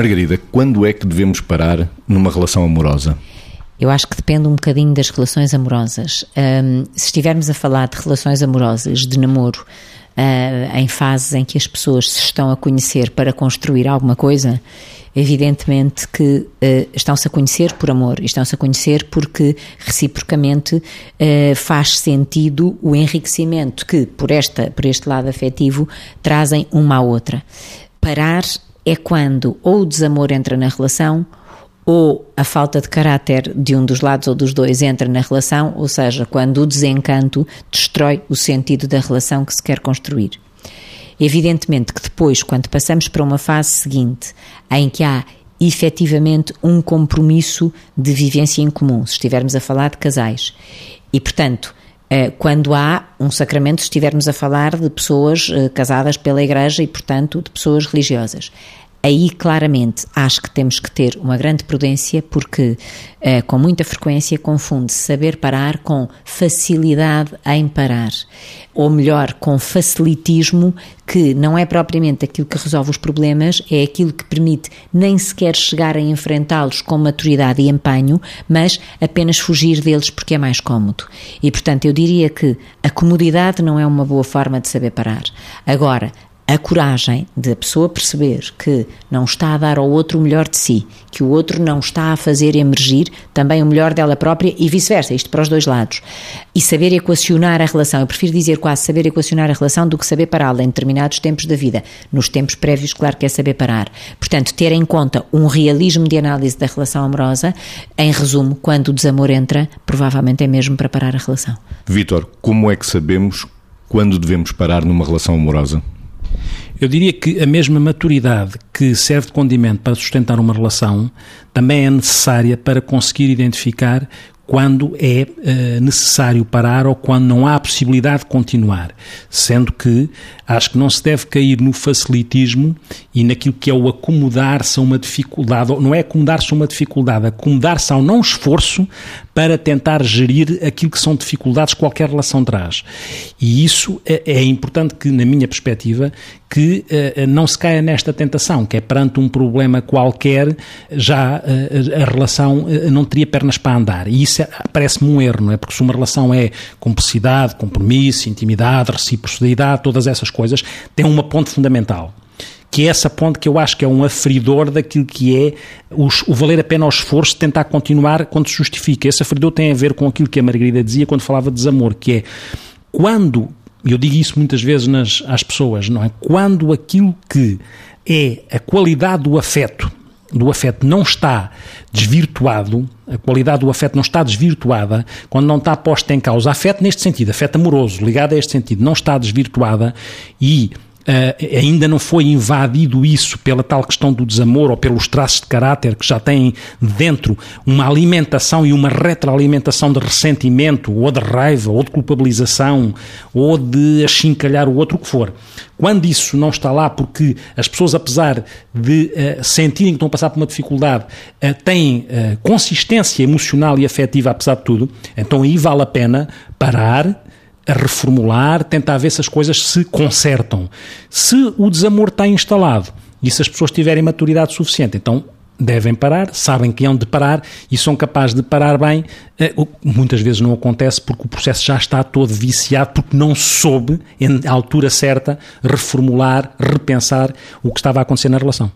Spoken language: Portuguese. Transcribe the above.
Margarida, quando é que devemos parar numa relação amorosa? Eu acho que depende um bocadinho das relações amorosas. Um, se estivermos a falar de relações amorosas, de namoro, uh, em fases em que as pessoas se estão a conhecer para construir alguma coisa, evidentemente que uh, estão-se a conhecer por amor, estão-se a conhecer porque reciprocamente uh, faz sentido o enriquecimento que, por, esta, por este lado afetivo, trazem uma à outra. Parar é quando ou o desamor entra na relação ou a falta de caráter de um dos lados ou dos dois entra na relação, ou seja, quando o desencanto destrói o sentido da relação que se quer construir. Evidentemente que depois, quando passamos para uma fase seguinte, em que há efetivamente um compromisso de vivência em comum, se estivermos a falar de casais, e portanto, quando há um sacramento, se estivermos a falar de pessoas eh, casadas pela Igreja e, portanto, de pessoas religiosas. Aí, claramente, acho que temos que ter uma grande prudência, porque uh, com muita frequência confunde saber parar com facilidade em parar. Ou melhor, com facilitismo, que não é propriamente aquilo que resolve os problemas, é aquilo que permite nem sequer chegar a enfrentá-los com maturidade e empenho, mas apenas fugir deles porque é mais cômodo. E, portanto, eu diria que a comodidade não é uma boa forma de saber parar. Agora, a coragem de a pessoa perceber que não está a dar ao outro o melhor de si, que o outro não está a fazer emergir também o melhor dela própria e vice-versa, isto para os dois lados. E saber equacionar a relação, eu prefiro dizer quase saber equacionar a relação do que saber pará-la em determinados tempos da vida. Nos tempos prévios, claro que é saber parar. Portanto, ter em conta um realismo de análise da relação amorosa, em resumo, quando o desamor entra, provavelmente é mesmo para parar a relação. Vítor, como é que sabemos quando devemos parar numa relação amorosa? Eu diria que a mesma maturidade que serve de condimento para sustentar uma relação também é necessária para conseguir identificar quando é uh, necessário parar ou quando não há possibilidade de continuar. Sendo que acho que não se deve cair no facilitismo e naquilo que é o acomodar-se a uma dificuldade, não é acomodar-se a uma dificuldade, acomodar-se ao não esforço para tentar gerir aquilo que são dificuldades que qualquer relação traz. E isso é, é importante que, na minha perspectiva, que uh, não se caia nesta tentação, que é perante um problema qualquer, já uh, a relação uh, não teria pernas para andar. E isso é, parece-me um erro, não é? Porque se uma relação é cumplicidade, compromisso, intimidade, reciprocidade, todas essas coisas, tem uma ponte fundamental que é essa ponte que eu acho que é um aferidor daquilo que é os, o valer a pena ao esforço de tentar continuar quando se justifica. Esse aferidor tem a ver com aquilo que a Margarida dizia quando falava de desamor, que é quando eu digo isso muitas vezes nas, às pessoas, não é? Quando aquilo que é a qualidade do afeto, do afeto não está desvirtuado, a qualidade do afeto não está desvirtuada, quando não está posta em causa, afeto neste sentido, afeto amoroso, ligado a este sentido, não está desvirtuada e Uh, ainda não foi invadido isso pela tal questão do desamor ou pelos traços de caráter que já têm dentro uma alimentação e uma retroalimentação de ressentimento ou de raiva ou de culpabilização ou de achincalhar o outro, que for. Quando isso não está lá, porque as pessoas, apesar de uh, sentirem que estão a passar por uma dificuldade, uh, têm consistência emocional e afetiva apesar de tudo, então aí vale a pena parar a reformular, tentar ver se as coisas se consertam. Se o desamor está instalado e se as pessoas tiverem maturidade suficiente, então devem parar, sabem que hão de parar e são capazes de parar bem. Eh, muitas vezes não acontece porque o processo já está todo viciado, porque não soube, em altura certa, reformular, repensar o que estava a acontecer na relação.